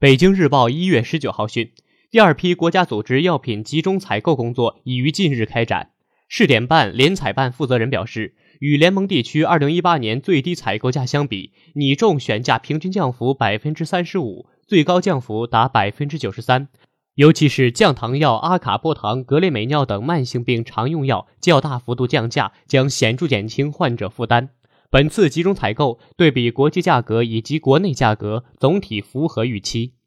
北京日报一月十九号讯，第二批国家组织药品集中采购工作已于近日开展。试点办联采办负责人表示，与联盟地区二零一八年最低采购价相比，拟重选价平均降幅百分之三十五，最高降幅达百分之九十三。尤其是降糖药阿卡波糖、格列美尿等慢性病常用药较大幅度降价，将显著减轻患者负担。本次集中采购对比国际价格以及国内价格，总体符合预期。